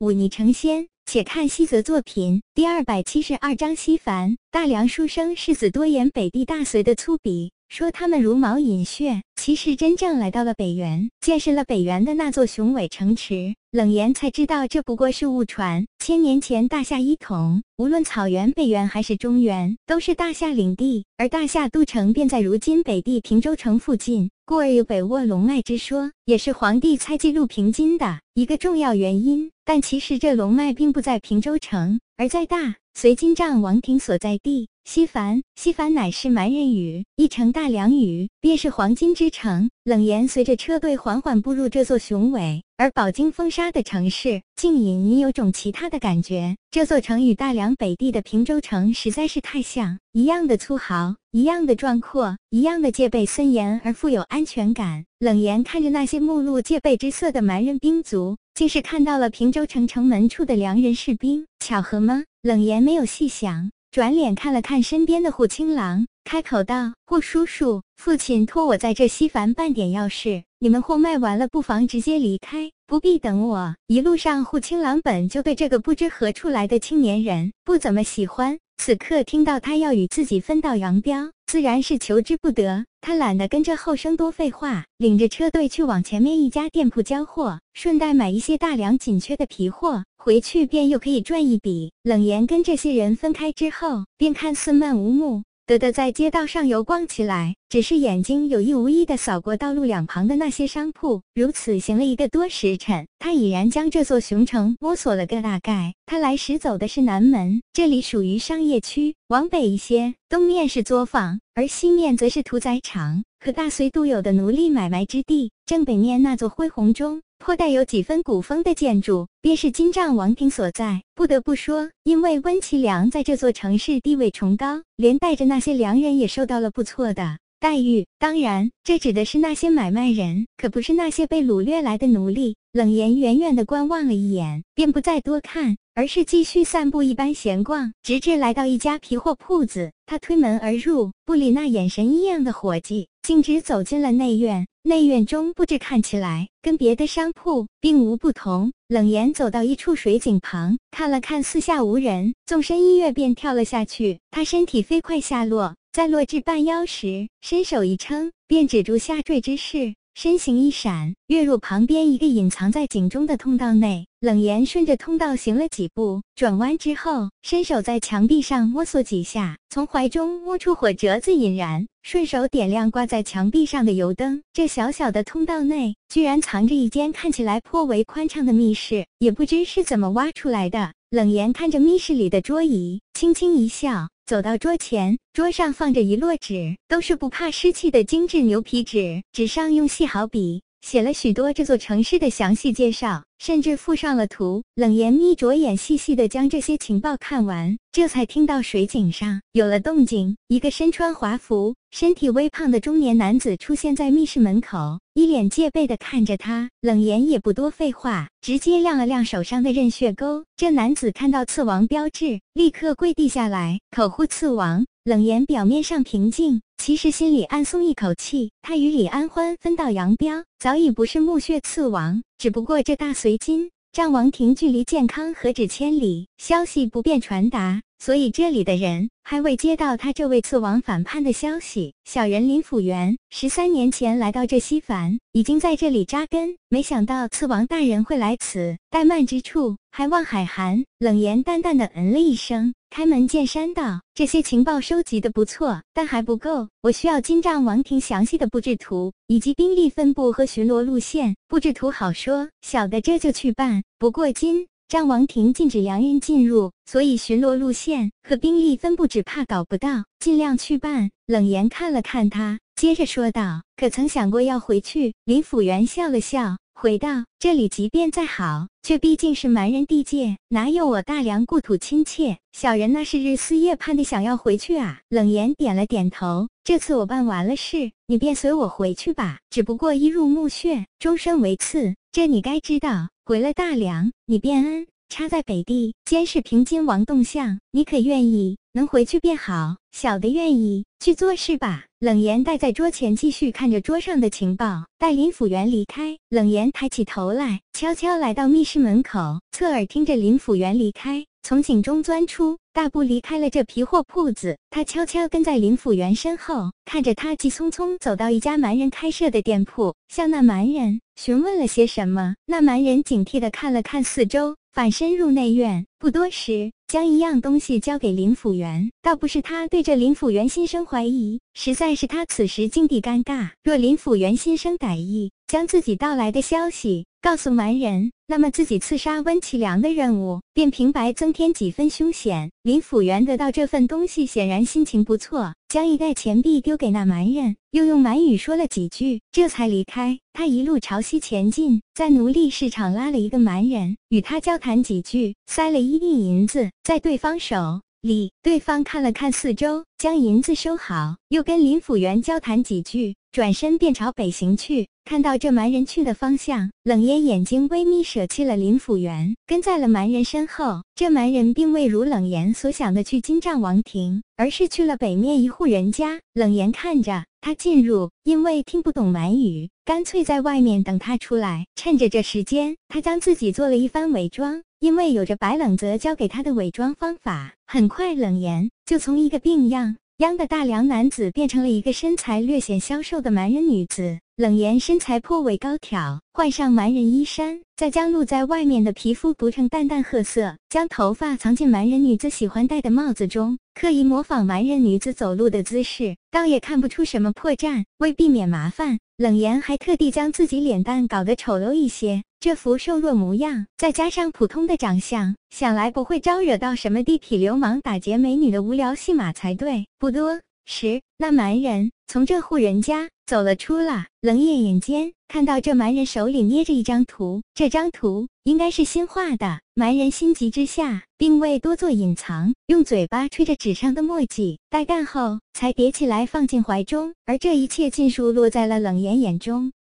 忤逆成仙。且看西泽作品第二百七十二章西凡大梁书生世子多言北地大隋的粗鄙。说他们茹毛饮血，其实真正来到了北原，见识了北原的那座雄伟城池，冷言才知道这不过是误传。千年前大夏一统，无论草原、北原还是中原，都是大夏领地，而大夏都城便在如今北地平州城附近，故而有北卧龙脉之说，也是皇帝猜忌陆平津的一个重要原因。但其实这龙脉并不在平州城，而在大隋金帐王庭所在地。西凡，西凡乃是蛮人语，一城大梁语，便是黄金之城。冷言随着车队缓缓步入这座雄伟而饱经风沙的城市，竟隐隐有种其他的感觉。这座城与大梁北地的平州城实在是太像，一样的粗豪，一样的壮阔，一样的戒备森严而富有安全感。冷言看着那些目露戒备之色的蛮人兵卒，竟是看到了平州城城门处的良人士兵。巧合吗？冷言没有细想。转脸看了看身边的护青郎，开口道：“护叔叔，父亲托我在这西凡办点要事，你们货卖完了，不妨直接离开，不必等我。”一路上，护青郎本就对这个不知何处来的青年人不怎么喜欢，此刻听到他要与自己分道扬镳，自然是求之不得。他懒得跟着后生多废话，领着车队去往前面一家店铺交货，顺带买一些大梁紧缺的皮货。回去便又可以赚一笔。冷言跟这些人分开之后，便看似漫无目的的在街道上游逛起来，只是眼睛有意无意的扫过道路两旁的那些商铺。如此行了一个多时辰，他已然将这座雄城摸索了个大概。他来时走的是南门，这里属于商业区。往北一些，东面是作坊，而西面则是屠宰场和大隋独有的奴隶买卖之地。正北面那座恢宏中。颇带有几分古风的建筑，便是金帐王庭所在。不得不说，因为温其良在这座城市地位崇高，连带着那些良人也受到了不错的待遇。当然，这指的是那些买卖人，可不是那些被掳掠来的奴隶。冷言远远的观望了一眼，便不再多看，而是继续散步一般闲逛，直至来到一家皮货铺子。他推门而入，不理那眼神异样的伙计，径直走进了内院。内院中布置看起来跟别的商铺并无不同。冷言走到一处水井旁，看了看四下无人，纵身一跃便跳了下去。他身体飞快下落，在落至半腰时，伸手一撑，便止住下坠之势。身形一闪，跃入旁边一个隐藏在井中的通道内。冷言顺着通道行了几步，转弯之后，伸手在墙壁上摸索几下，从怀中摸出火折子引燃，顺手点亮挂在墙壁上的油灯。这小小的通道内，居然藏着一间看起来颇为宽敞的密室，也不知是怎么挖出来的。冷言看着密室里的桌椅，轻轻一笑。走到桌前，桌上放着一摞纸，都是不怕湿气的精致牛皮纸，纸上用细毫笔写了许多这座城市的详细介绍。甚至附上了图。冷言眯着眼，细细的将这些情报看完，这才听到水井上有了动静。一个身穿华服、身体微胖的中年男子出现在密室门口，一脸戒备的看着他。冷言也不多废话，直接亮了亮手上的刃血钩。这男子看到刺王标志，立刻跪地下来，口呼刺王。冷言表面上平静，其实心里暗松一口气。他与李安欢分道扬镳，早已不是墓穴刺王。只不过这大隋金帐王庭距离健康何止千里，消息不便传达，所以这里的人还未接到他这位刺王反叛的消息。小人林府元十三年前来到这西凡，已经在这里扎根，没想到刺王大人会来此怠慢之处，还望海涵。冷言淡淡的嗯了一声。开门见山道：“这些情报收集的不错，但还不够。我需要金帐王庭详细的布置图，以及兵力分布和巡逻路线。布置图好说，小的这就去办。不过金帐王庭禁止洋人进入，所以巡逻路线和兵力分布只怕搞不到，尽量去办。”冷言看了看他，接着说道：“可曾想过要回去？”林府元笑了笑。回道：“这里即便再好，却毕竟是蛮人地界，哪有我大梁故土亲切？小人那是日思夜盼的想要回去啊。”冷言点了点头。这次我办完了事，你便随我回去吧。只不过一入墓穴，终身为刺，这你该知道。回了大梁，你便恩插在北地监视平津王动向，你可愿意？能回去便好。小的愿意去做事吧。冷言待在桌前，继续看着桌上的情报。待林府元离开，冷言抬起头来，悄悄来到密室门口，侧耳听着林府元离开，从井中钻出，大步离开了这皮货铺子。他悄悄跟在林府元身后，看着他急匆匆走到一家蛮人开设的店铺，向那蛮人询问了些什么。那蛮人警惕地看了看四周。反身入内院，不多时，将一样东西交给林辅元。倒不是他对着林辅元心生怀疑，实在是他此时境地尴尬。若林辅元心生歹意，将自己到来的消息告诉蛮人，那么自己刺杀温启良的任务便平白增添几分凶险。林辅元得到这份东西，显然心情不错，将一袋钱币丢给那蛮人，又用蛮语说了几句，这才离开。他一路朝西前进，在奴隶市场拉了一个蛮人，与他交谈几句，塞了一锭银子在对方手里。对方看了看四周，将银子收好，又跟林府元交谈几句，转身便朝北行去。看到这蛮人去的方向，冷烟眼睛微眯，舍弃了林府元，跟在了蛮人身后。这蛮人并未如冷言所想的去金帐王庭，而是去了北面一户人家。冷言看着他进入，因为听不懂蛮语，干脆在外面等他出来。趁着这时间，他将自己做了一番伪装，因为有着白冷泽教给他的伪装方法。很快，冷言就从一个病样。央的大梁男子变成了一个身材略显消瘦的蛮人女子。冷言身材颇为高挑，换上蛮人衣衫，再将露在外面的皮肤涂成淡淡褐色，将头发藏进蛮人女子喜欢戴的帽子中，刻意模仿蛮人女子走路的姿势，倒也看不出什么破绽。为避免麻烦，冷言还特地将自己脸蛋搞得丑陋一些。这副瘦弱模样，再加上普通的长相，想来不会招惹到什么地痞流氓打劫美女的无聊戏码才对。不多时，那蛮人从这户人家走了出来，冷眼眼尖看到这蛮人手里捏着一张图，这张图应该是新画的。蛮人心急之下，并未多做隐藏，用嘴巴吹着纸上的墨迹，待干后才叠起来放进怀中。而这一切尽数落在了冷言眼中。